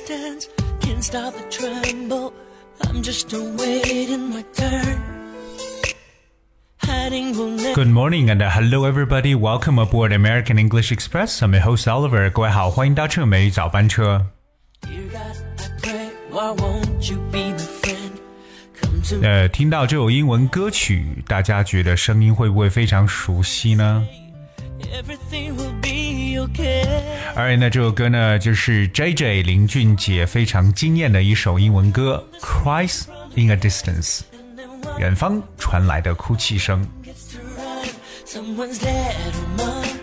Cries in the distance, can't stop the tremble. I'm just awaiting my turn. Hiding will never Good morning and hello everybody. Welcome aboard American English Express. I'm your host Oliver. 各位好，欢迎搭乘美语早班车。 Dear God, I pray, why won't you be my friend? Come to 呃，听到这首英文歌曲，大家觉得声音会不会非常熟悉呢？ everything will be okay. 而那，这首歌呢，就是 JJ 林俊杰非常惊艳的一首英文歌《Cries in a Distance》，远方传来的哭泣声。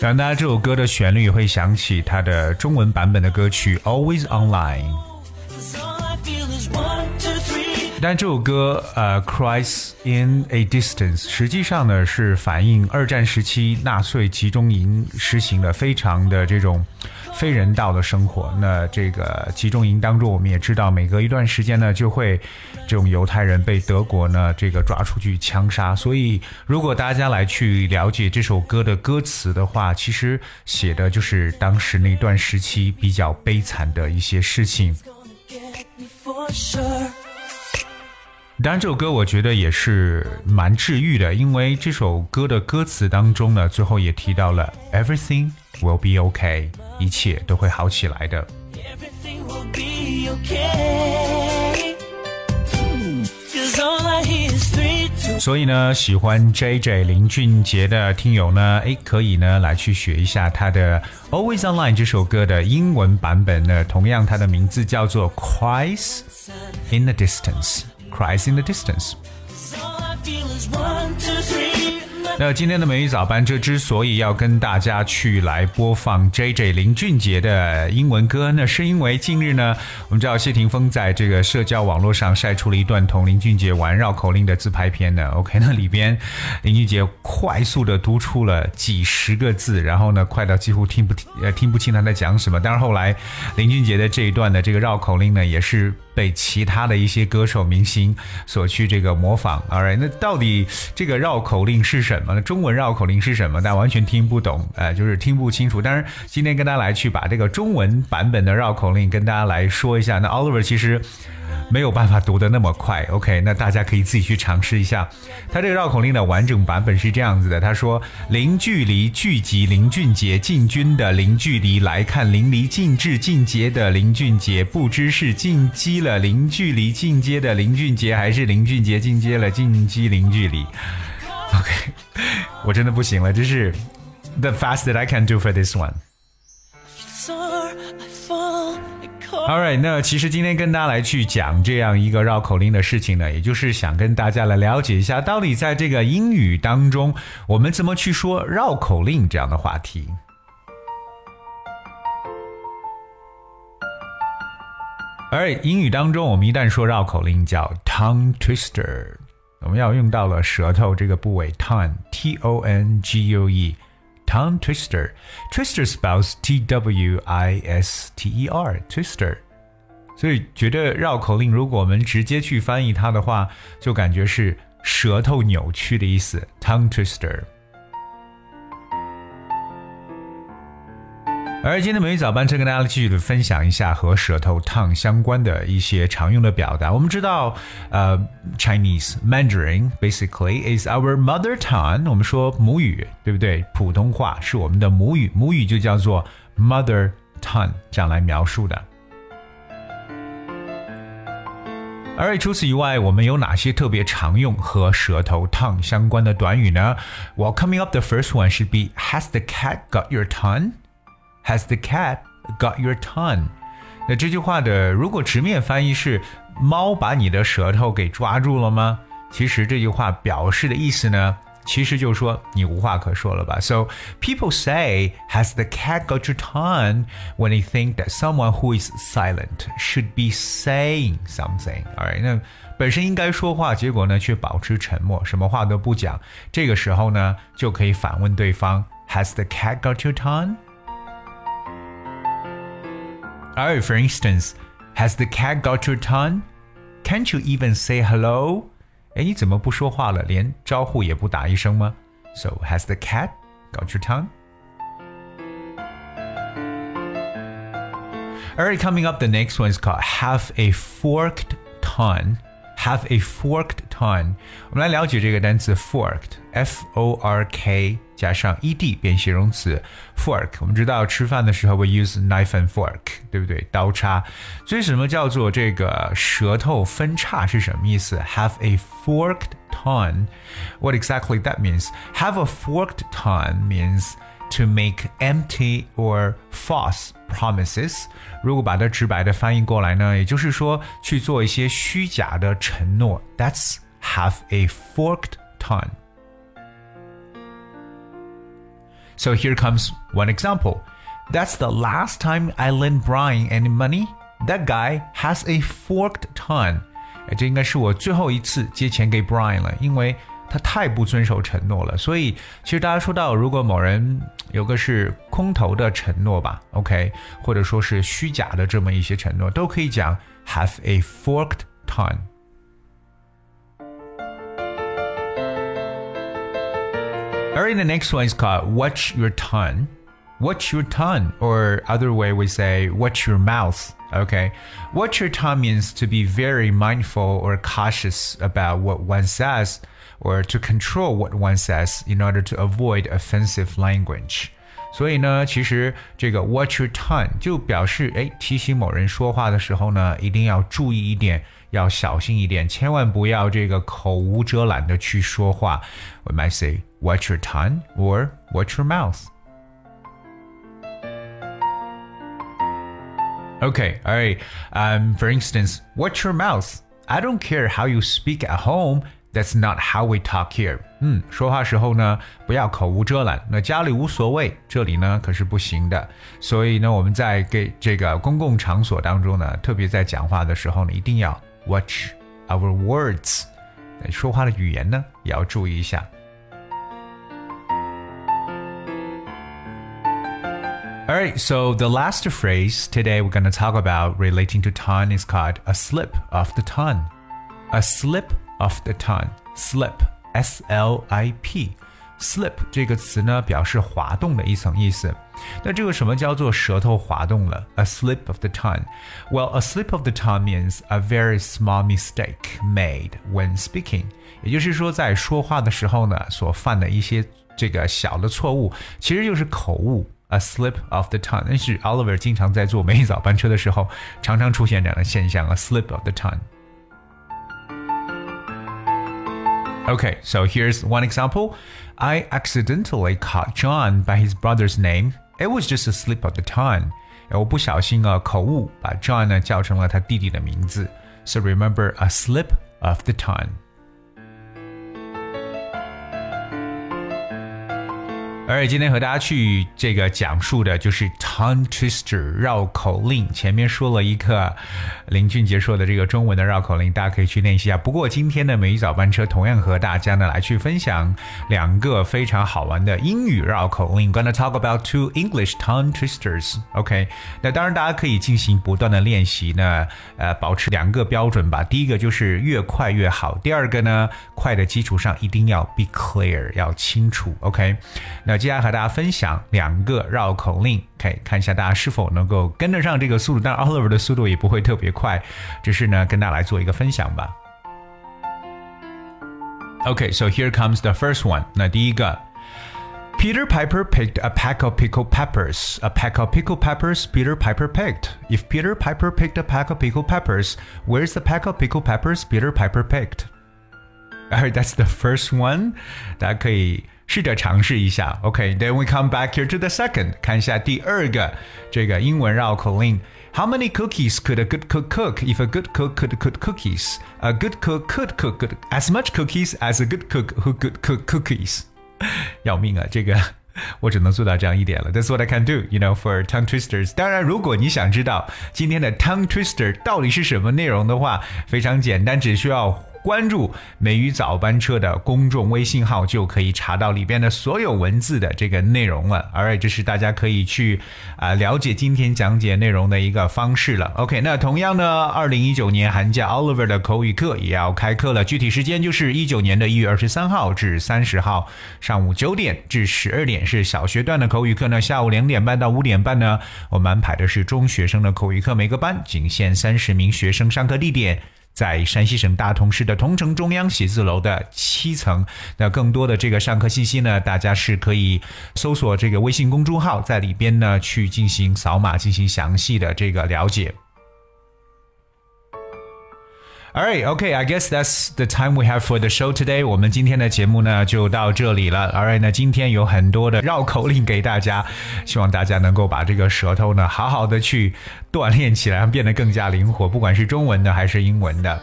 当然，大家这首歌的旋律会想起他的中文版本的歌曲《Always Online》。但这首歌呃，《Cries in a Distance》实际上呢是反映二战时期纳粹集中营实行的非常的这种非人道的生活。那这个集中营当中，我们也知道，每隔一段时间呢，就会这种犹太人被德国呢这个抓出去枪杀。所以，如果大家来去了解这首歌的歌词的话，其实写的就是当时那段时期比较悲惨的一些事情。当然这首歌我觉得也是蛮治愈的，因为这首歌的歌词当中呢，最后也提到了 everything will be OK 一切都会好起来的。所以呢，喜欢 JJ 林俊杰的听友呢，诶，可以呢，来去学一下他的 always online 这首歌的英文版本呢，同样它的名字叫做 Cries in the distance。，Cries in the Distance。那今天的美语早班车之所以要跟大家去来播放 J J 林俊杰的英文歌，那是因为近日呢，我们知道谢霆锋在这个社交网络上晒出了一段同林俊杰玩绕口令的自拍片呢。OK，那里边林俊杰快速的读出了几十个字，然后呢，快到几乎听不听呃听不清他在讲什么。但是后来林俊杰的这一段的这个绕口令呢，也是。被其他的一些歌手明星所去这个模仿，All right，那到底这个绕口令是什么呢？中文绕口令是什么？大家完全听不懂，呃，就是听不清楚。但是，今天跟大家来去把这个中文版本的绕口令跟大家来说一下。那 Oliver 其实没有办法读得那么快，OK，那大家可以自己去尝试一下。他这个绕口令的完整版本是这样子的：他说，零距离聚集林俊杰进军的零距离来看淋漓尽致进阶的林俊杰，不知是进击了零距离进阶的林俊杰，还是林俊杰进阶了进击零距离。OK，我真的不行了，这是 the fast that I can do for this one。All right，那其实今天跟大家来去讲这样一个绕口令的事情呢，也就是想跟大家来了解一下，到底在这个英语当中，我们怎么去说绕口令这样的话题。而英语当中，我们一旦说绕口令叫 tongue twister，我们要用到了舌头这个部位 tongue，t o n g u e。Tongue twister. Twister spells T W I S T E R. Twister. 所以觉得绕口令，如果我们直接去翻译它的话，就感觉是舌头扭曲的意思。Tongue twister. 而今天美语早班车跟大家继续的分享一下和舌头 tongue 相关的一些常用的表达。我们知道，呃，Chinese Mandarin basically is our mother tongue。我们说母语，对不对？普通话是我们的母语，母语就叫做 mother tongue，这样来描述的。而除此以外，我们有哪些特别常用和舌头 tongue tongue，这样来描述的。而除此以外，我们有哪些特别常用和舌头 tongue 相关的短语呢？Well, coming up, the first one should be "Has the cat got your tongue?" Has the cat got your tongue？那这句话的如果直面翻译是“猫把你的舌头给抓住了吗？”其实这句话表示的意思呢，其实就是说你无话可说了吧。So people say, "Has the cat got your tongue?" when they think that someone who is silent should be saying something. Alright，那本身应该说话，结果呢却保持沉默，什么话都不讲。这个时候呢，就可以反问对方：“Has the cat got your tongue?” Oh, for instance, has the cat got your tongue? Can't you even say hello? 哎，你怎么不说话了？连招呼也不打一声吗？So has the cat got your tongue? Alright, coming up, the next one is called have a forked tongue. Have a forked tongue. 我们来了解这个单词 forked，f o r k 加上 e d 变形容词 fork。我们知道吃饭的时候会 use knife and fork，对不对？刀叉。所以什么叫做这个舌头分叉是什么意思？Have a forked tongue. What exactly that means? Have a forked tongue means to make empty or false promises。如果把它直白的翻译过来呢，也就是说去做一些虚假的承诺。That's have a forked tongue. So here comes one example. That's the last time I lent Brian any money. That guy has a forked tongue. 哎，这应该是我最后一次借钱给 Brian 了，因为 他太不遵守承诺了。所以，其实大家说到，如果某人有个是空头的承诺吧，OK，或者说是虚假的这么一些承诺，都可以讲 have a forked tongue。Alright, the next one is called watch your tongue. Watch your tongue, or other way we say watch your mouth. Okay, watch your tongue means to be very mindful or cautious about what one says, or to control what one says in order to avoid offensive language. 所以呢，其实这个 watch your tongue 就表示，哎，提醒某人说话的时候呢，一定要注意一点，要小心一点，千万不要这个口无遮拦的去说话。We might say watch your tongue or watch your mouth. Okay, all right. Um, for instance, watch your mouth. I don't care how you speak at home. That's not how we talk here. 嗯，说话时候呢，不要口无遮拦。那家里无所谓，这里呢可是不行的。所以呢，我们在给这个公共场所当中呢，特别在讲话的时候呢，一定要 watch our words。说话的语言呢，也要注意一下。All right, so the last phrase today we're going to talk about relating to tongue is called a slip of the tongue. A slip of the tongue. Slip, S L I P. Slip 这个词呢，表示滑动的一层意思。那这个什么叫做舌头滑动了？A slip of the tongue. Well, a slip of the tongue means a very small mistake made when speaking. 也就是说，在说话的时候呢，所犯的一些这个小的错误，其实就是口误。a slip of the tongue。但是 Oliver 经常在坐每一早班车的时候，常常出现这样的现象，a slip of the tongue。 Okay, so here's one example. I accidentally caught John by his brother's name. It was just a slip of the tongue. 我不小心啊，口误把 John 呢叫成了他弟弟的名字。So remember a slip of the tongue. 而今天和大家去这个讲述的就是 tongue twister 绕口令。前面说了一个林俊杰说的这个中文的绕口令，大家可以去练习一下。不过今天的每一早班车同样和大家呢来去分享两个非常好玩的英语绕口令。Gonna talk about two English tongue twisters. OK，那当然大家可以进行不断的练习呢，呃，保持两个标准吧。第一个就是越快越好。第二个呢，快的基础上一定要 be clear，要清楚。OK，那。那接下来和大家分享两个绕口令，可以看一下大家是否能够跟得上这个速度。但 Oliver 的速度也不会特别快，只是呢跟大家来做一个分享吧。Okay, so here comes the first one. 那第一个，Peter Piper picked a pack of pickled peppers. A pack of pickled peppers Peter Piper picked. If Peter Piper picked a pack of pickled peppers, where's the pack of pickled peppers Peter Piper picked? Alright, that's the first one. 大家可以 试着尝试一下。OK，then、okay, we come back here to the second，看一下第二个这个英文绕口令。How many cookies could a good cook cook if a good cook could cook cookies? A good cook could cook good, as much cookies as a good cook who could cook cookies. 要命啊，这个我只能做到这样一点了。That's what I can do, you know, for tongue twisters. 当然，如果你想知道今天的 tongue twister 到底是什么内容的话，非常简单，只需要 关注美语早班车的公众微信号，就可以查到里边的所有文字的这个内容了。而这是大家可以去啊了解今天讲解内容的一个方式了。OK，那同样呢，二零一九年寒假 Oliver 的口语课也要开课了，具体时间就是一九年的一月二十三号至三十号上午九点至十二点是小学段的口语课呢，下午两点半到五点半呢，我们安排的是中学生的口语课，每个班仅限三十名学生，上课地点。在山西省大同市的同城中央写字楼的七层。那更多的这个上课信息呢，大家是可以搜索这个微信公众号，在里边呢去进行扫码，进行详细的这个了解。All right, okay. I guess that's the time we have for the show today. 我们今天的节目呢就到这里了。All right，那今天有很多的绕口令给大家，希望大家能够把这个舌头呢好好的去锻炼起来，变得更加灵活，不管是中文的还是英文的。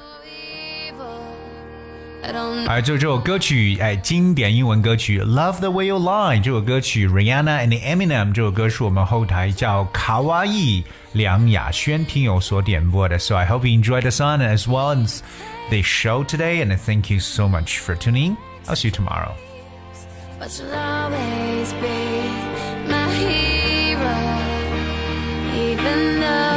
而就这首歌曲，哎，经典英文歌曲《Love the Way You Lie》这首歌曲，Rihanna and Eminem 这首歌是我们后台叫卡哇伊梁雅轩听友所点播的，so I hope you enjoyed the song as well as the show today, and thank you so much for tuning. I'll see you tomorrow. But you'll always be my hero, even though.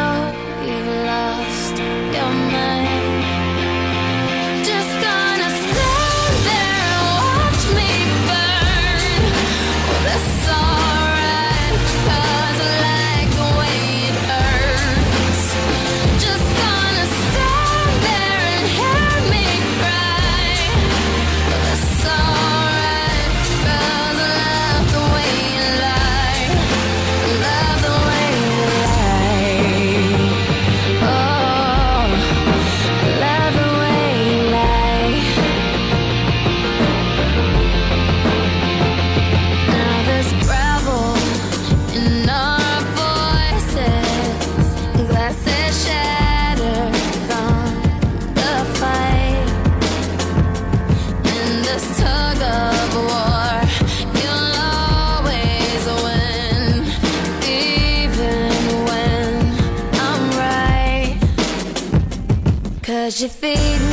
You feed me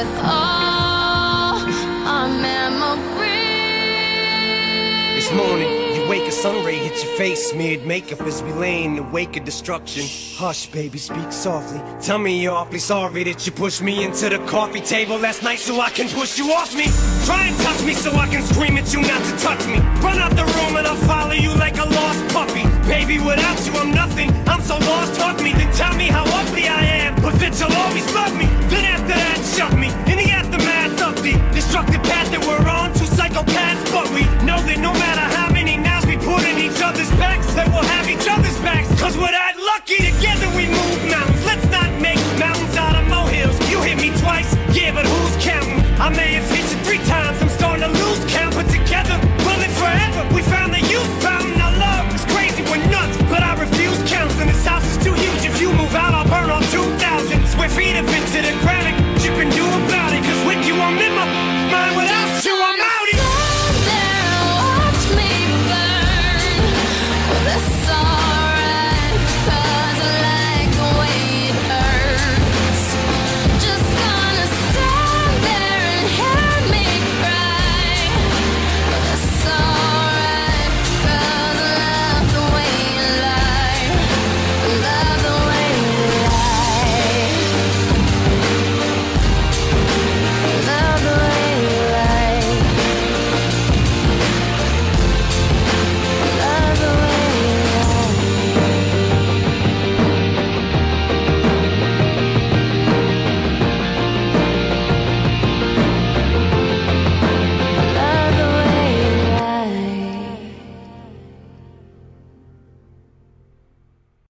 with all our memories. This morning, you wake a sun ray hit your face, smeared makeup as we lay in the wake of destruction. Hush, baby, speak softly. Tell me you're awfully sorry that you pushed me into the coffee table last night so I can push you off me. Try and touch me so I can scream at you not to touch me. Run out the room and I'll follow you like a lost puppy. Baby, without you, I'm nothing. I'm so lost, hug me, then tell me how ugly I am. But that you'll always love me.